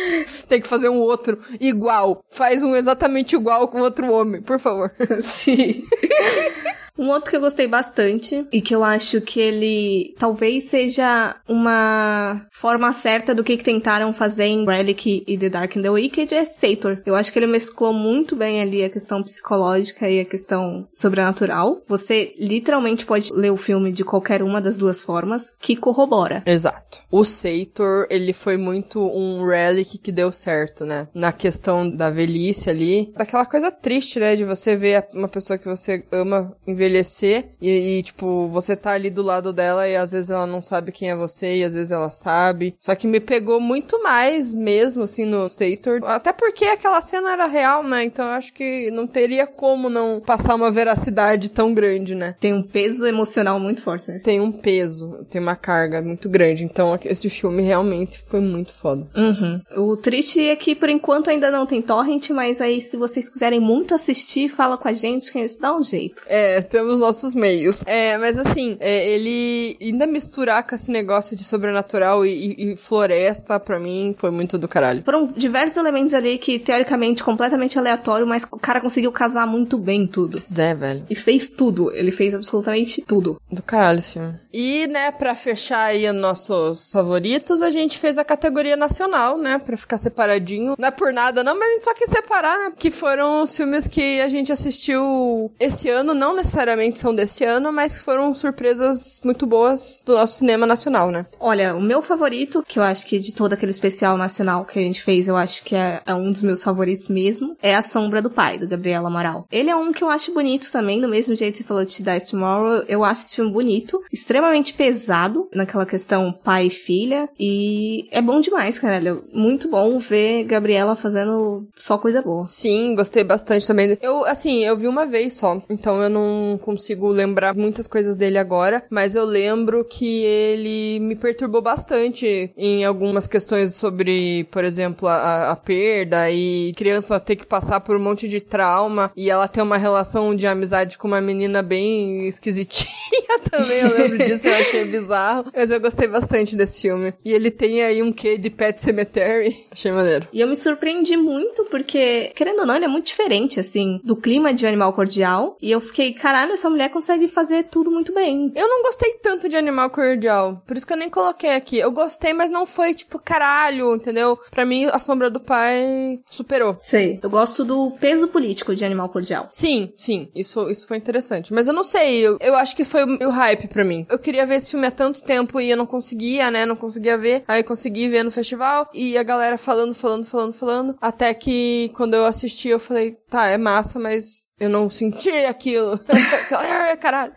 [laughs] Tem que fazer um outro igual. Faz um exatamente igual com outro homem, por favor. Sim. [laughs] Um outro que eu gostei bastante e que eu acho que ele talvez seja uma forma certa do que, que tentaram fazer em Relic e The Dark and the Wicked é Sator. Eu acho que ele mesclou muito bem ali a questão psicológica e a questão sobrenatural. Você literalmente pode ler o filme de qualquer uma das duas formas que corrobora. Exato. O Sator, ele foi muito um relic que deu certo, né? Na questão da velhice ali. Daquela coisa triste, né? De você ver uma pessoa que você ama envelhecer e, e, tipo, você tá ali do lado dela e às vezes ela não sabe quem é você e às vezes ela sabe. Só que me pegou muito mais mesmo, assim, no Sator. Até porque aquela cena era real, né? Então eu acho que não teria como não passar uma veracidade tão grande, né? Tem um peso emocional muito forte, né? Tem um peso, tem uma carga muito grande. Então esse filme realmente foi muito foda. Uhum. O triste é que por enquanto ainda não tem torrent, mas aí se vocês quiserem muito assistir, fala com a gente que a gente dá um jeito. É, temos nossos meios. É, mas assim, é, ele ainda misturar com esse negócio de sobrenatural e, e- e floresta, pra mim, foi muito do caralho. Foram diversos elementos ali que, teoricamente, completamente aleatório, mas o cara conseguiu casar muito bem tudo. Zé, velho. E fez tudo. Ele fez absolutamente tudo. Do caralho esse filme. E, né, pra fechar aí os nossos favoritos, a gente fez a categoria nacional, né, pra ficar separadinho. Não é por nada, não, mas a gente só quis separar, né, que foram os filmes que a gente assistiu esse ano, não necessariamente são desse ano, mas foram surpresas muito boas do nosso cinema nacional, né. Olha, o meu favorito, que eu acho que de todo aquele especial nacional que a gente fez, eu acho que é, é um dos meus favoritos mesmo, é A Sombra do Pai, do Gabriel Amaral. Ele é um que eu acho bonito também, do mesmo jeito que você falou de Dies Tomorrow, eu acho esse filme bonito, extremamente pesado naquela questão pai e filha, e é bom demais, caralho. Muito bom ver Gabriela fazendo só coisa boa. Sim, gostei bastante também. Eu, assim, eu vi uma vez só, então eu não consigo lembrar muitas coisas dele agora, mas eu lembro que ele me perturbou bastante em algumas questões sobre, por exemplo, a, a perda e criança ter que passar por um monte de trauma e ela ter uma relação de amizade com uma menina bem esquisitinha [laughs] também. Eu lembro disso, eu achei bizarro, mas eu gostei bastante desse filme. E ele tem aí um quê de Pet Cemetery, [laughs] achei maneiro. E eu me surpreendi muito porque, querendo ou não, ele é muito diferente, assim, do clima de Animal Cordial. E eu fiquei, caralho, essa mulher consegue fazer tudo muito bem. Eu não gostei tanto de Animal Cordial, por isso que eu nem coloquei aqui. Eu gostei, mas não foi tipo caralho, entendeu? Pra mim, A Sombra do Pai superou. Sei. Eu gosto do peso político de Animal Cordial. Sim, sim, isso, isso foi interessante. Mas eu não sei, eu, eu acho que foi o, o hype pra mim. Eu queria ver esse filme há tanto tempo e eu não conseguia, né? Não conseguia ver. Aí consegui ver no festival e a galera falando, falando, falando, falando. Até que quando eu assisti, eu falei, tá, é massa, mas eu não senti aquilo. [laughs] Ai, Caralho.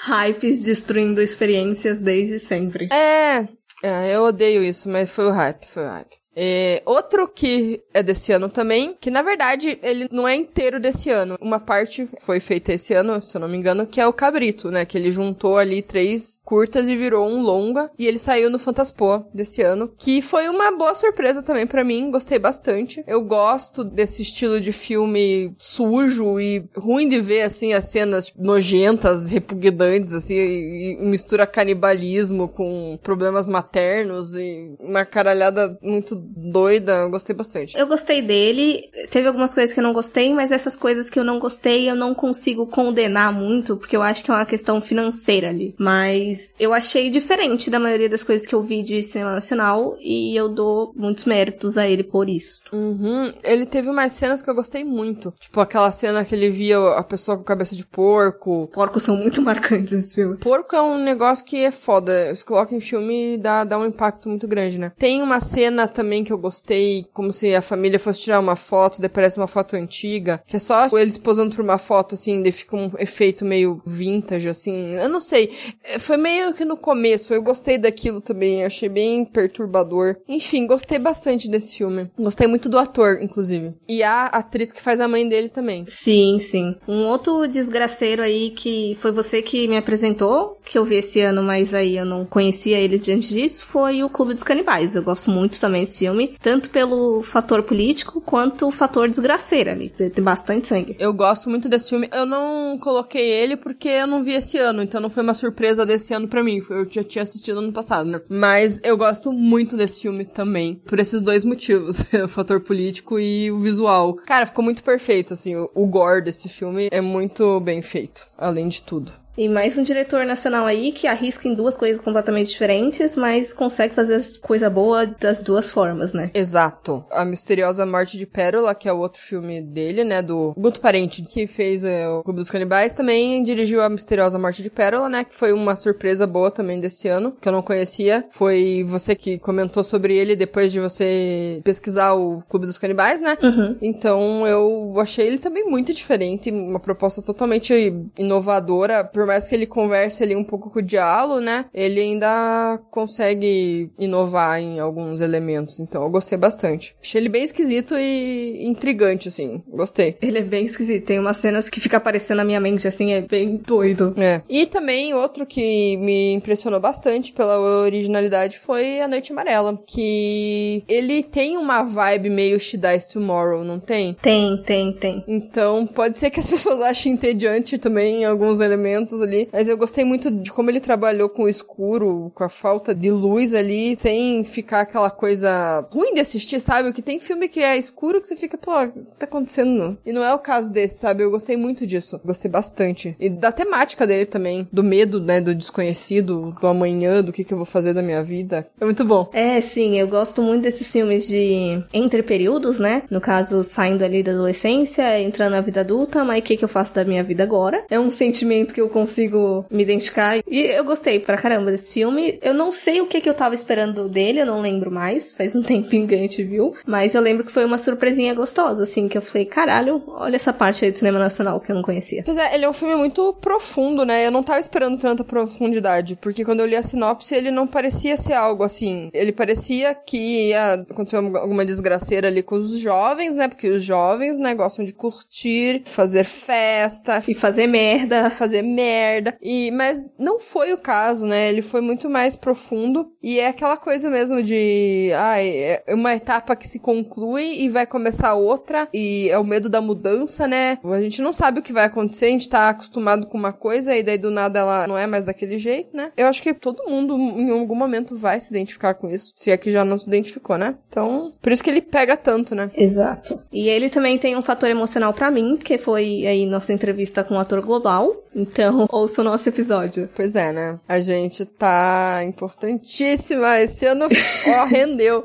Hypes destruindo experiências desde sempre. É, é, eu odeio isso, mas foi o hype, foi o hype. É, outro que é desse ano também, que na verdade ele não é inteiro desse ano. Uma parte foi feita esse ano, se eu não me engano, que é o Cabrito, né? Que ele juntou ali três curtas e virou um longa. E ele saiu no Fantaspoa desse ano, que foi uma boa surpresa também pra mim. Gostei bastante. Eu gosto desse estilo de filme sujo e ruim de ver, assim, as cenas nojentas, repugnantes, assim, e, e mistura canibalismo com problemas maternos e uma caralhada muito doida. Eu gostei bastante. Eu gostei dele, teve algumas coisas que eu não gostei, mas essas coisas que eu não gostei eu não consigo condenar muito, porque eu acho que é uma questão financeira ali. Mas eu achei diferente da maioria das coisas que eu vi de cinema nacional e eu dou muitos méritos a ele por isso. Uhum. Ele teve umas cenas que eu gostei muito. Tipo, aquela cena que ele via a pessoa com cabeça de porco. Porcos são muito marcantes nesse filme. Porco é um negócio que é foda. Se coloca em filme e dá, dá um impacto muito grande, né? Tem uma cena também também que eu gostei, como se a família fosse tirar uma foto, daí parece uma foto antiga, que é só eles posando por uma foto, assim, daí fica um efeito meio vintage, assim. Eu não sei. É, foi meio que no começo, eu gostei daquilo também, achei bem perturbador. Enfim, gostei bastante desse filme. Gostei muito do ator, inclusive. E a atriz que faz a mãe dele também. Sim, sim. Um outro desgraceiro aí que foi você que me apresentou, que eu vi esse ano, mas aí eu não conhecia ele diante disso, foi o Clube dos Canibais. Eu gosto muito também desse filme, tanto pelo fator político quanto o fator desgraceiro ali. Tem bastante sangue. Eu gosto muito desse filme. Eu não coloquei ele porque eu não vi esse ano, então não foi uma surpresa desse ano para mim. Eu já tinha assistido ano passado, né? Mas eu gosto muito desse filme também, por esses dois motivos: [laughs] o fator político e o visual. Cara, ficou muito perfeito, assim. O gore desse filme é muito bem feito, além de tudo. E mais um diretor nacional aí que arrisca em duas coisas completamente diferentes, mas consegue fazer coisa boa das duas formas, né? Exato. A Misteriosa Morte de Pérola, que é o outro filme dele, né? Do Guto Parente, que fez é, o Clube dos Canibais, também dirigiu a Misteriosa Morte de Pérola, né? Que foi uma surpresa boa também desse ano, que eu não conhecia. Foi você que comentou sobre ele depois de você pesquisar o Clube dos Canibais, né? Uhum. Então eu achei ele também muito diferente, uma proposta totalmente inovadora, por mais que ele converse ali um pouco com o diálogo, né? Ele ainda consegue inovar em alguns elementos. Então eu gostei bastante. Achei ele bem esquisito e intrigante, assim. Gostei. Ele é bem esquisito. Tem umas cenas que fica aparecendo na minha mente, assim, é bem doido. É. E também outro que me impressionou bastante pela originalidade foi A Noite Amarela. Que ele tem uma vibe meio She Dies Tomorrow, não tem? Tem, tem, tem. Então pode ser que as [laughs] pessoas achem entediante também em alguns elementos ali. Mas eu gostei muito de como ele trabalhou com o escuro, com a falta de luz ali, sem ficar aquela coisa ruim de assistir, sabe? Que tem filme que é escuro que você fica, pô, o que tá acontecendo? E não é o caso desse, sabe? Eu gostei muito disso. Gostei bastante. E da temática dele também. Do medo, né? Do desconhecido, do amanhã, do que, que eu vou fazer da minha vida. É muito bom. É, sim, eu gosto muito desses filmes de entre períodos, né? No caso, saindo ali da adolescência, entrando na vida adulta, mas o que, que eu faço da minha vida agora? É um sentimento que eu consigo consigo me identificar. E eu gostei pra caramba desse filme. Eu não sei o que, que eu tava esperando dele, eu não lembro mais. Faz um [laughs] tempinho que a gente viu. Mas eu lembro que foi uma surpresinha gostosa, assim, que eu falei, caralho, olha essa parte aí de cinema nacional que eu não conhecia. Pois é, ele é um filme muito profundo, né? Eu não tava esperando tanta profundidade, porque quando eu li a sinopse, ele não parecia ser algo assim. Ele parecia que ia acontecer alguma desgraceira ali com os jovens, né? Porque os jovens, né, gostam de curtir, fazer festa. E fazer merda. Fazer merda merda. E, mas não foi o caso, né? Ele foi muito mais profundo. E é aquela coisa mesmo de. Ai, é uma etapa que se conclui e vai começar outra. E é o medo da mudança, né? A gente não sabe o que vai acontecer, a gente tá acostumado com uma coisa e daí do nada ela não é mais daquele jeito, né? Eu acho que todo mundo em algum momento vai se identificar com isso. Se é que já não se identificou, né? Então, por isso que ele pega tanto, né? Exato. E ele também tem um fator emocional para mim, que foi aí nossa entrevista com o ator global. Então, ouça o nosso episódio. Pois é, né? A gente tá importantíssima. Esse ano, ó, [laughs] rendeu.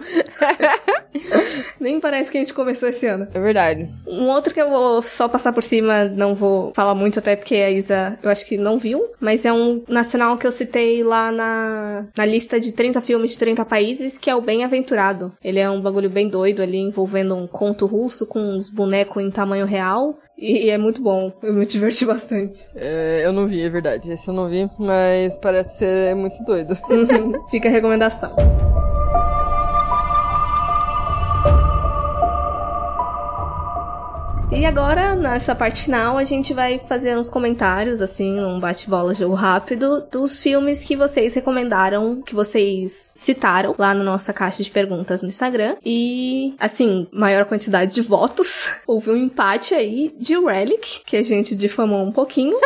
[laughs] Nem parece que a gente começou esse ano. É verdade. Um outro que eu vou só passar por cima, não vou falar muito, até porque a Isa, eu acho que não viu, mas é um nacional que eu citei lá na, na lista de 30 filmes de 30 países, que é o Bem-Aventurado. Ele é um bagulho bem doido ali, envolvendo um conto russo com uns bonecos em tamanho real. E, é muito bom, eu me diverti [laughs] bastante. É, eu não vi, é verdade. Esse eu não vi, mas parece ser muito doido. Uhum. Fica a recomendação. [laughs] E agora, nessa parte final, a gente vai fazer uns comentários, assim, um bate-bola jogo rápido, dos filmes que vocês recomendaram, que vocês citaram lá na nossa caixa de perguntas no Instagram. E, assim, maior quantidade de votos. [laughs] Houve um empate aí de Relic, que a gente difamou um pouquinho.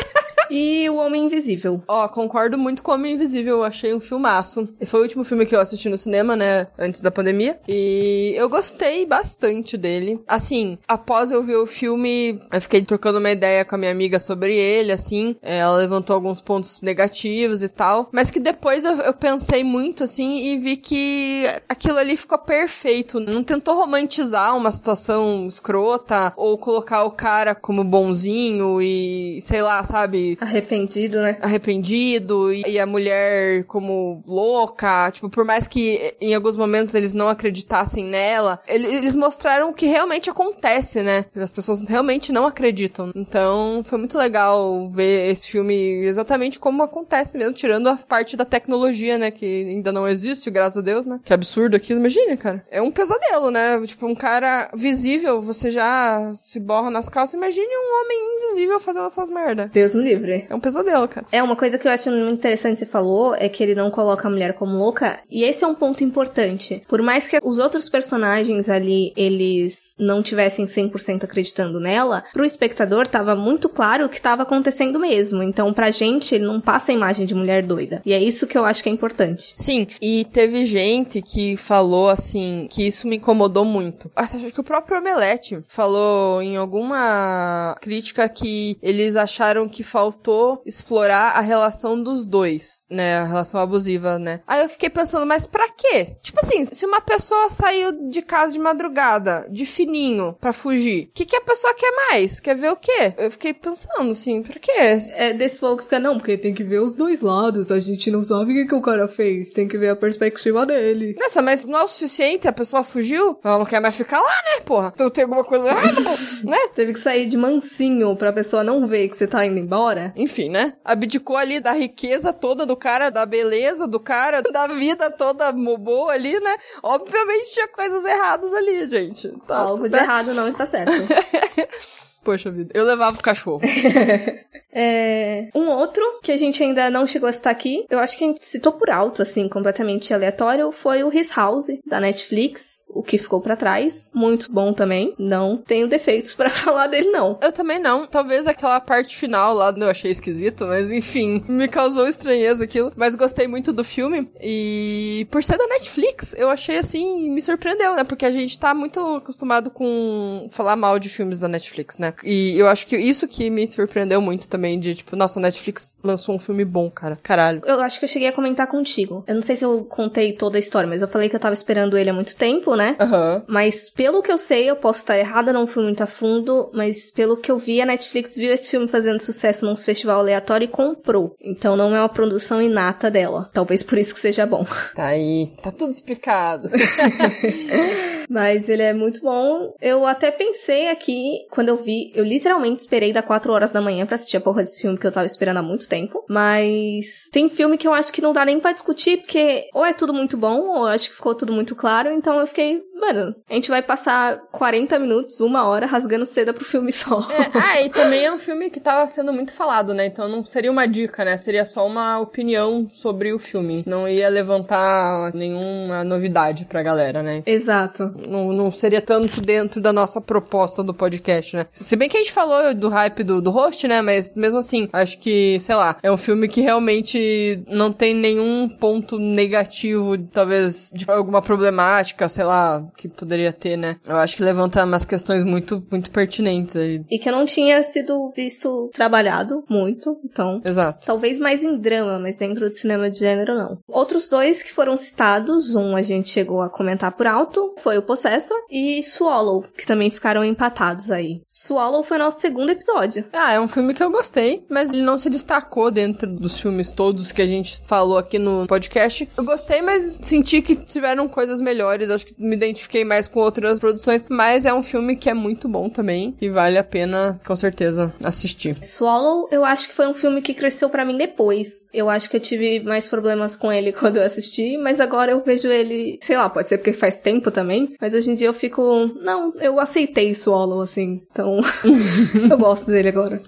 E O Homem Invisível. Ó, oh, concordo muito com O Homem Invisível, eu achei um filmaço. Foi o último filme que eu assisti no cinema, né, antes da pandemia. E eu gostei bastante dele. Assim, após eu ver o filme, eu fiquei trocando uma ideia com a minha amiga sobre ele, assim. Ela levantou alguns pontos negativos e tal. Mas que depois eu, eu pensei muito, assim, e vi que aquilo ali ficou perfeito. Não tentou romantizar uma situação escrota ou colocar o cara como bonzinho e, sei lá, sabe, Arrependido, né? arrependido e e a mulher como louca, tipo, por mais que em alguns momentos eles não acreditassem nela, ele- eles mostraram o que realmente acontece, né? As pessoas realmente não acreditam. Então, foi muito legal ver esse filme exatamente como acontece mesmo, tirando a parte da tecnologia, né, que ainda não existe, graças a Deus, né? Que absurdo aquilo, imagina, cara. É um pesadelo, né? Tipo, um cara visível, você já se borra nas calças, imagine um homem invisível fazendo essas merda. Deus me livre. É um pesadelo, cara. É, uma coisa que eu acho muito interessante que você falou é que ele não coloca a mulher como louca, e esse é um ponto importante. Por mais que os outros personagens ali, eles não tivessem 100% acreditando nela, pro espectador tava muito claro o que tava acontecendo mesmo. Então, pra gente, ele não passa a imagem de mulher doida. E é isso que eu acho que é importante. Sim, e teve gente que falou assim, que isso me incomodou muito. Acho que o próprio Omelete falou em alguma crítica que eles acharam que faltou explorar a relação dos dois, né? A relação abusiva, né? Aí eu fiquei pensando, mas pra quê? Tipo assim, se uma pessoa saiu de casa de madrugada, de fininho, pra fugir, o que, que a pessoa quer mais? Quer ver o quê? Eu fiquei pensando assim, pra quê? É desse fogo que fica, não, porque tem que ver os dois lados, a gente não sabe o que, que o cara fez, tem que ver a perspectiva dele. Nossa, mas não é o suficiente? A pessoa fugiu? Ela não quer mais ficar lá, né, porra? Então tem alguma coisa errada, [laughs] né? Você teve que sair de mansinho pra pessoa não ver que você tá indo embora? Enfim, né? Abdicou ali da riqueza toda do cara, da beleza do cara, da vida toda boa ali, né? Obviamente tinha coisas erradas ali, gente. Tá, Algo de errado não está certo. [laughs] Poxa vida, eu levava o cachorro. [laughs] É, um outro que a gente ainda não chegou a citar aqui, eu acho que a gente citou por alto, assim, completamente aleatório, foi o His House, da Netflix, o que ficou pra trás. Muito bom também. Não tenho defeitos [laughs] pra falar dele, não. Eu também não. Talvez aquela parte final lá eu achei esquisito, mas enfim, me causou estranheza aquilo. Mas gostei muito do filme. E por ser da Netflix, eu achei assim, me surpreendeu, né? Porque a gente tá muito acostumado com falar mal de filmes da Netflix, né? E eu acho que isso que me surpreendeu muito também, de tipo, nossa, a Netflix lançou um filme bom, cara. Caralho. Eu acho que eu cheguei a comentar contigo. Eu não sei se eu contei toda a história, mas eu falei que eu tava esperando ele há muito tempo, né? Aham. Mas pelo que eu sei, eu posso estar errada, não fui muito a fundo, mas pelo que eu vi, a Netflix viu esse filme fazendo sucesso num festival aleatório e comprou. Então não é uma produção inata dela. Talvez por isso que seja bom. Tá aí. Tá tudo explicado. [laughs] Mas ele é muito bom. Eu até pensei aqui, quando eu vi, eu literalmente esperei da 4 horas da manhã pra assistir a porra desse filme que eu tava esperando há muito tempo. Mas tem filme que eu acho que não dá nem pra discutir, porque ou é tudo muito bom, ou eu acho que ficou tudo muito claro. Então eu fiquei, mano, a gente vai passar 40 minutos, uma hora, rasgando seda pro filme só. É, [laughs] ah, e também é um filme que tava sendo muito falado, né? Então não seria uma dica, né? Seria só uma opinião sobre o filme. Não ia levantar nenhuma novidade pra galera, né? Exato. Não, não seria tanto dentro da nossa proposta do podcast, né? Se bem que a gente falou do hype do, do host, né? Mas mesmo assim, acho que, sei lá, é um filme que realmente não tem nenhum ponto negativo, talvez, de alguma problemática, sei lá, que poderia ter, né? Eu acho que levanta umas questões muito, muito pertinentes aí. E que não tinha sido visto trabalhado muito, então Exato. Talvez mais em drama, mas dentro de cinema de gênero não. Outros dois que foram citados, um a gente chegou a comentar por alto, foi o Possessor e Swallow, que também ficaram empatados aí. Swallow foi nosso segundo episódio. Ah, é um filme que eu gostei, mas ele não se destacou dentro dos filmes todos que a gente falou aqui no podcast. Eu gostei, mas senti que tiveram coisas melhores. Acho que me identifiquei mais com outras produções, mas é um filme que é muito bom também e vale a pena, com certeza, assistir. Swallow, eu acho que foi um filme que cresceu pra mim depois. Eu acho que eu tive mais problemas com ele quando eu assisti, mas agora eu vejo ele, sei lá, pode ser porque faz tempo também, mas hoje em dia eu fico, não, eu aceitei Swallow assim. Então, [laughs] eu gosto dele agora.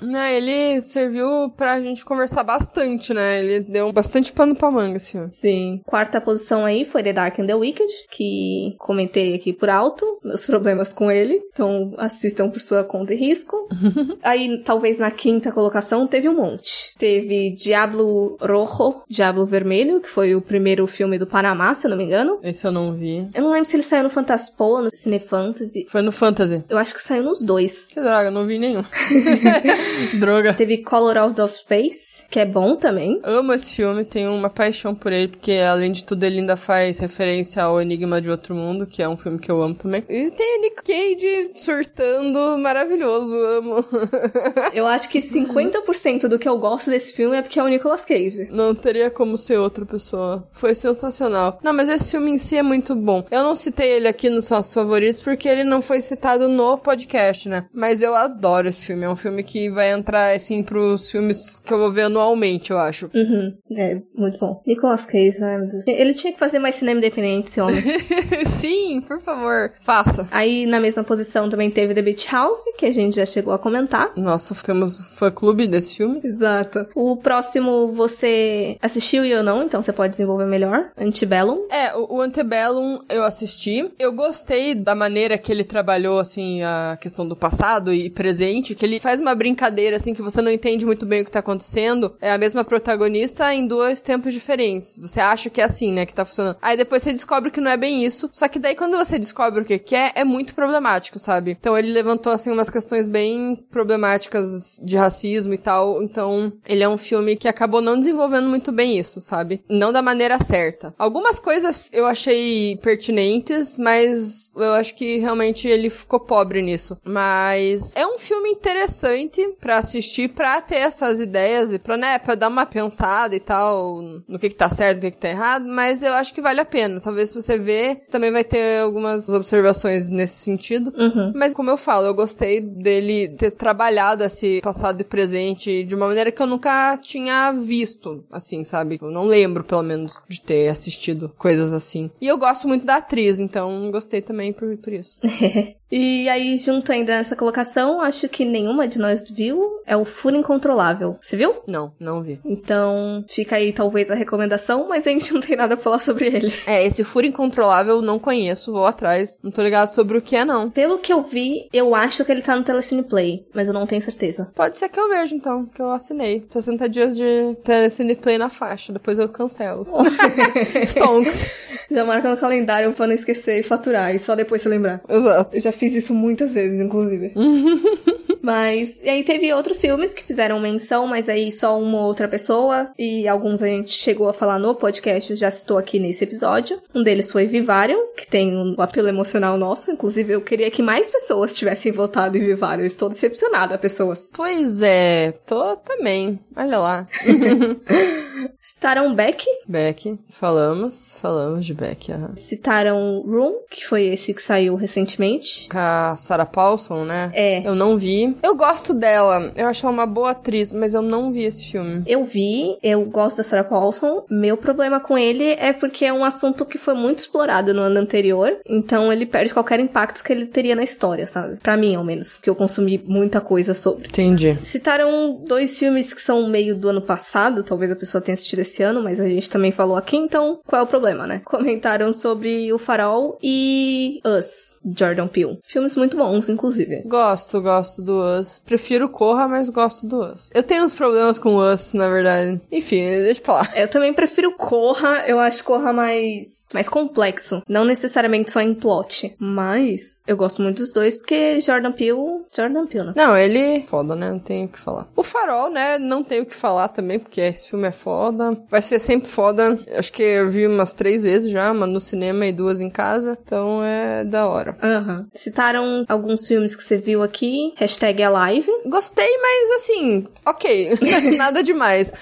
Né, ele serviu pra gente conversar bastante, né? Ele deu bastante pano pra manga esse filme. Sim. Quarta posição aí foi The Dark and the Wicked, que comentei aqui por alto, meus problemas com ele. Então assistam por sua conta e risco. [laughs] aí, talvez na quinta colocação, teve um monte. Teve Diablo Rojo, Diablo Vermelho, que foi o primeiro filme do Panamá, se eu não me engano. Esse eu não vi. Eu não lembro se ele saiu no Fantaspoa, no Cine Fantasy. Foi no Fantasy. Eu acho que saiu nos dois. Que droga, eu não vi nenhum. [laughs] Droga. Teve Color Out of Space, que é bom também. Amo esse filme, tenho uma paixão por ele, porque além de tudo ele ainda faz referência ao Enigma de Outro Mundo, que é um filme que eu amo também. E tem a Nick Cage surtando, maravilhoso, amo. [laughs] eu acho que 50% do que eu gosto desse filme é porque é o Nicolas Cage. Não teria como ser outra pessoa. Foi sensacional. Não, mas esse filme em si é muito bom. Eu não citei ele aqui nos nossos favoritos porque ele não foi citado no podcast, né? Mas eu adoro esse filme. É um filme que vai entrar, assim, pros filmes que eu vou ver anualmente, eu acho. Uhum. É, muito bom. Nicolas Cage, meu Deus. Ele tinha que fazer mais cinema independente, esse homem. [laughs] Sim, por favor, faça. Aí, na mesma posição, também teve The Beach House, que a gente já chegou a comentar. Nossa, temos fã-clube desse filme. Exato. O próximo você assistiu e eu não, então você pode desenvolver melhor. Antebellum. É, o, o Antebellum eu assisti. Eu gostei da maneira que ele trabalhou, assim, a questão do passado e presente, que ele faz uma brincadeira, assim, que você não entende muito bem o que tá acontecendo. É a mesma protagonista em dois tempos diferentes. Você acha que é assim, né, que tá funcionando. Aí depois você descobre que não é bem isso. Só que daí quando você descobre o que que é, é muito problemático, sabe? Então ele levantou, assim, umas questões bem problemáticas de racismo e tal. Então ele é um filme que acabou não desenvolvendo muito bem isso, sabe? Não da maneira certa. Algumas coisas eu achei pertinentes, mas eu acho que realmente ele ficou pobre nisso. Mas é um filme interessante para assistir, pra ter essas ideias e pra, né, pra dar uma pensada e tal no que que tá certo, no que que tá errado, mas eu acho que vale a pena. Talvez se você ver, também vai ter algumas observações nesse sentido. Uhum. Mas como eu falo, eu gostei dele ter trabalhado esse passado e presente de uma maneira que eu nunca tinha visto, assim, sabe? Eu não lembro, pelo menos, de ter assistido coisas assim. E eu gosto muito da atriz, então gostei também por, por isso. [laughs] E aí, junto ainda nessa colocação, acho que nenhuma de nós viu, é o Furo Incontrolável. Você viu? Não, não vi. Então, fica aí talvez a recomendação, mas a gente [laughs] não tem nada pra falar sobre ele. É, esse Furo Incontrolável não conheço, vou atrás. Não tô ligado sobre o que é, não. Pelo que eu vi, eu acho que ele tá no Telecine Play, mas eu não tenho certeza. Pode ser que eu veja, então, que eu assinei. 60 dias de Telecine Play na faixa, depois eu cancelo. [laughs] Stonks. Já marca no calendário pra não esquecer e faturar, e só depois se lembrar. Exato. Eu já fiz isso muitas vezes, inclusive. [laughs] mas, e aí teve outros filmes que fizeram menção, mas aí só uma outra pessoa, e alguns a gente chegou a falar no podcast, já citou aqui nesse episódio. Um deles foi Vivarium, que tem um apelo emocional nosso, inclusive eu queria que mais pessoas tivessem votado em Vivarium, eu estou decepcionada, pessoas. Pois é, tô também. Olha lá. [laughs] Citaram Beck. Beck, falamos, falamos de Beck. Aham. Citaram Room, que foi esse que saiu recentemente. Com a Sarah Paulson, né? É. Eu não vi. Eu gosto dela, eu acho ela uma boa atriz, mas eu não vi esse filme. Eu vi, eu gosto da Sarah Paulson. Meu problema com ele é porque é um assunto que foi muito explorado no ano anterior, então ele perde qualquer impacto que ele teria na história, sabe? Pra mim, ao menos, que eu consumi muita coisa sobre. Entendi. Citaram dois filmes que são meio do ano passado, talvez a pessoa tenha assistido esse ano, mas a gente também falou aqui, então qual é o problema, né? Comentaram sobre O Farol e Us, Jordan Peele. Filmes muito bons, inclusive. Gosto, gosto do Us. Prefiro Corra, mas gosto do Us. Eu tenho uns problemas com o Us, na verdade. Enfim, deixa pra lá. Eu também prefiro Corra, eu acho Corra mais, mais complexo. Não necessariamente só em plot, mas eu gosto muito dos dois porque Jordan Peele, Jordan Peele, né? Não, ele. Foda, né? Não tenho o que falar. O Farol, né? Não tenho o que falar também, porque esse filme é foda. Vai ser sempre foda. Acho que eu vi umas três vezes já, uma no cinema e duas em casa. Então é da hora. Aham. Citaram alguns filmes que você viu aqui. Hashtag Alive. Gostei, mas assim, ok. [laughs] Nada demais.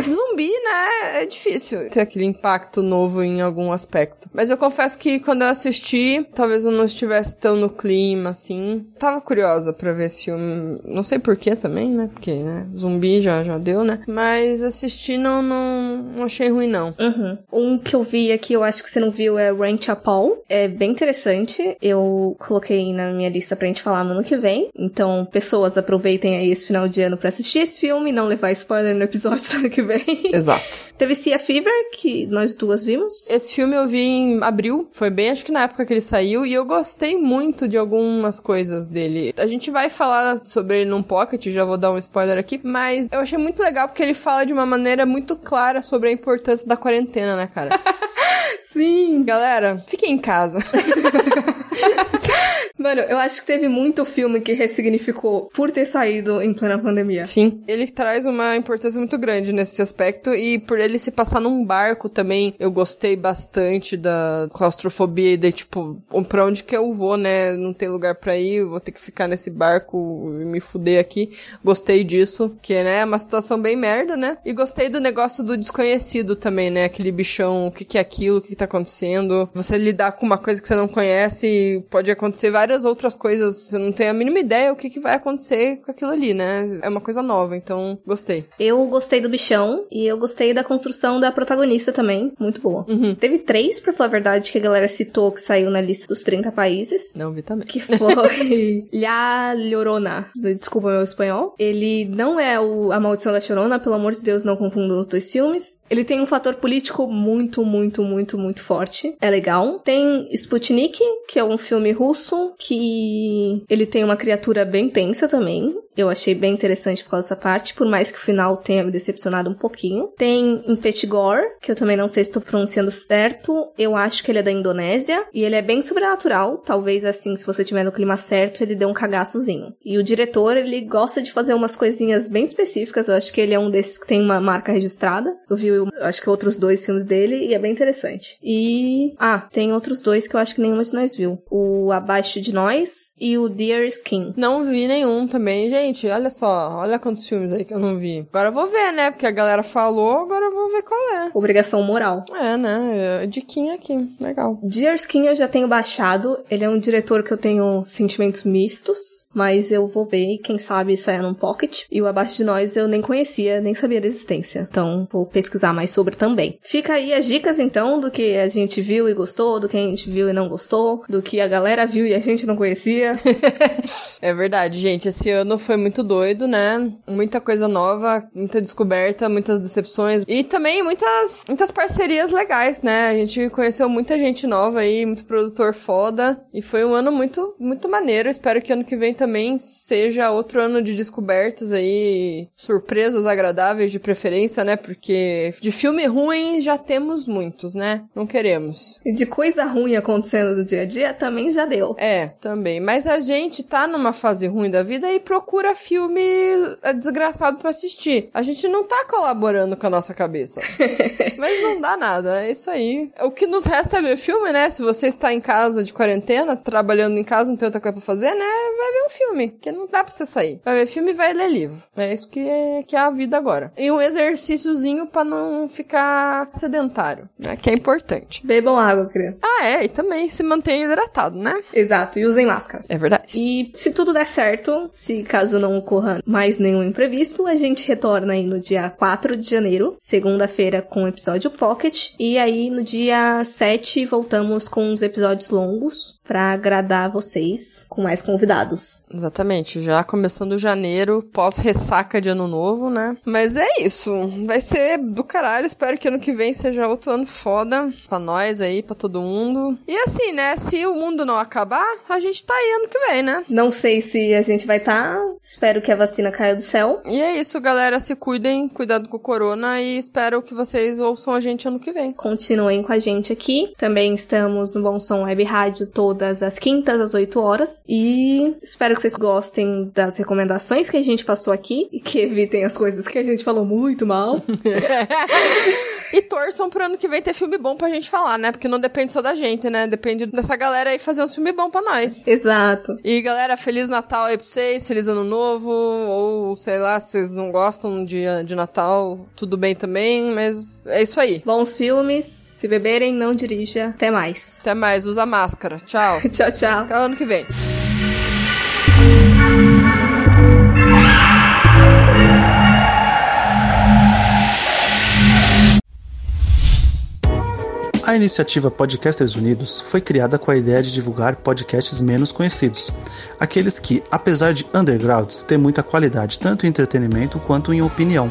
Zumbi, né? É difícil ter aquele impacto novo em algum aspecto. Mas eu confesso que quando eu assisti, talvez eu não estivesse tão no clima, assim. Tava curiosa pra ver esse filme. Não sei porquê também, né? Porque, né? Zumbi já, já deu, né? Mas assistir não, não, não achei ruim, não. Uhum. Um que eu vi aqui, eu acho que você não viu, é Ranch Paul. É bem interessante. Eu coloquei na minha lista pra gente falar no ano que vem. Então, pessoas, aproveitem aí esse final de ano pra assistir esse filme e não levar spoiler no episódio [laughs] do ano que vem. Exato. Teve Cia Fever, que nós duas vimos. Esse filme eu vi em abril. Foi bem, acho que na época que ele saiu. E eu gostei muito de algumas coisas dele. A gente vai falar sobre ele num pocket, já vou dar um spoiler aqui. Mas eu achei muito legal porque ele fala de uma maneira muito clara sobre a importância da quarentena, né, cara? [laughs] Sim! Galera, fiquem em casa. [laughs] Mano, eu acho que teve muito filme que ressignificou por ter saído em plena pandemia. Sim. Ele traz uma importância muito grande nesse aspecto e por ele se passar num barco também, eu gostei bastante da claustrofobia e de tipo, pra onde que eu vou, né? Não tem lugar pra ir, vou ter que ficar nesse barco e me fuder aqui. Gostei disso, que né, é uma situação bem merda, né? E gostei do negócio do desconhecido também, né? Aquele bichão, o que que é aquilo, o que tá acontecendo. Você lidar com uma coisa que você não conhece, pode acontecer várias outras coisas, você não tem a mínima ideia o que que vai acontecer com aquilo ali, né? É uma coisa nova, então gostei. Eu gostei do bichão e eu gostei da construção da protagonista também, muito boa. Uhum. Teve três, pra falar a verdade, que a galera citou que saiu na lista dos 30 países. Não vi também. Que foi [laughs] La Llorona. Desculpa meu espanhol. Ele não é o A Maldição da Chorona, pelo amor de Deus, não confundam os dois filmes. Ele tem um fator político muito, muito, muito, muito forte. É legal. Tem Sputnik, que é um filme russo, que ele tem uma criatura bem tensa também. Eu achei bem interessante por causa dessa parte, por mais que o final tenha me decepcionado um pouquinho. Tem Impetigore, que eu também não sei se estou pronunciando certo. Eu acho que ele é da Indonésia. E ele é bem sobrenatural. Talvez assim, se você tiver no clima certo, ele dê um cagaçozinho. E o diretor, ele gosta de fazer umas coisinhas bem específicas. Eu acho que ele é um desses que tem uma marca registrada. Eu vi, eu acho que outros dois filmes dele e é bem interessante. E. Ah, tem outros dois que eu acho que nenhuma de nós viu: o Abaixo de Nós e o Dear Skin. Não vi nenhum também, gente. Olha só, olha quantos filmes aí que eu não vi. Agora eu vou ver, né? Porque a galera falou, agora eu vou ver qual é. Obrigação moral. É, né? É Diquinha aqui. Legal. Dear Skin eu já tenho baixado. Ele é um diretor que eu tenho sentimentos mistos, mas eu vou ver e quem sabe saia num pocket. E o Abaixo de Nós eu nem conhecia, nem sabia da existência. Então vou pesquisar mais sobre também. Fica aí as dicas então do que a gente viu e gostou, do que a gente viu e não gostou, do que a galera viu e a gente não conhecia. [laughs] É verdade, gente. Esse ano foi muito doido, né? Muita coisa nova, muita descoberta, muitas decepções e também muitas, muitas parcerias legais, né? A gente conheceu muita gente nova aí, muito produtor foda e foi um ano muito, muito maneiro. Espero que ano que vem também seja outro ano de descobertas aí, surpresas agradáveis de preferência, né? Porque de filme ruim já temos muitos, né? Não queremos. E de coisa ruim acontecendo no dia a dia também já deu. É, também. Mas a gente tá numa fase ruim da vida e procura filme é, desgraçado pra assistir. A gente não tá colaborando com a nossa cabeça. [laughs] Mas não dá nada, é isso aí. O que nos resta é ver filme, né? Se você está em casa de quarentena, trabalhando em casa, não tem outra coisa pra fazer, né? Vai ver um filme, que não dá pra você sair. Vai ver filme e vai ler livro. É isso que é, que é a vida agora. E um exercíciozinho pra não ficar sedentário, né? Que é importante. Bebam água, criança. Ah, é, e também se mantenha hidratado, né? Exato, e usem máscara. É verdade. E se tudo der certo, se caso não ocorra mais nenhum imprevisto, a gente retorna aí no dia 4 de janeiro, segunda-feira, com o episódio Pocket. E aí no dia 7 voltamos com uns episódios longos pra agradar vocês com mais convidados. Exatamente, já começando janeiro, pós-ressaca de ano novo, né? Mas é isso, vai ser do caralho, espero que ano que vem seja outro ano foda pra nós aí, pra todo mundo. E assim, né, se o mundo não acabar, a gente tá aí ano que vem, né? Não sei se a gente vai estar, tá, espero que a vacina caia do céu. E é isso, galera, se cuidem, cuidado com o corona e espero que vocês ouçam a gente ano que vem. Continuem com a gente aqui, também estamos no Bom Som Web Rádio todas as quintas às 8 horas e espero que vocês gostem das recomendações que a gente passou aqui e que evitem as coisas que a gente falou muito mal. [laughs] e torçam pro ano que vem ter filme bom pra gente falar, né? Porque não depende só da gente, né? Depende dessa galera aí fazer um filme bom pra nós. Exato. E galera, Feliz Natal aí pra vocês, Feliz Ano Novo, ou sei lá, se vocês não gostam de, de Natal, tudo bem também, mas é isso aí. Bons filmes, se beberem, não dirija. Até mais. Até mais, usa máscara. Tchau. [laughs] tchau, tchau. Até o ano que vem. A iniciativa Podcasters Unidos foi criada com a ideia de divulgar podcasts menos conhecidos, aqueles que, apesar de undergrounds, têm muita qualidade tanto em entretenimento quanto em opinião.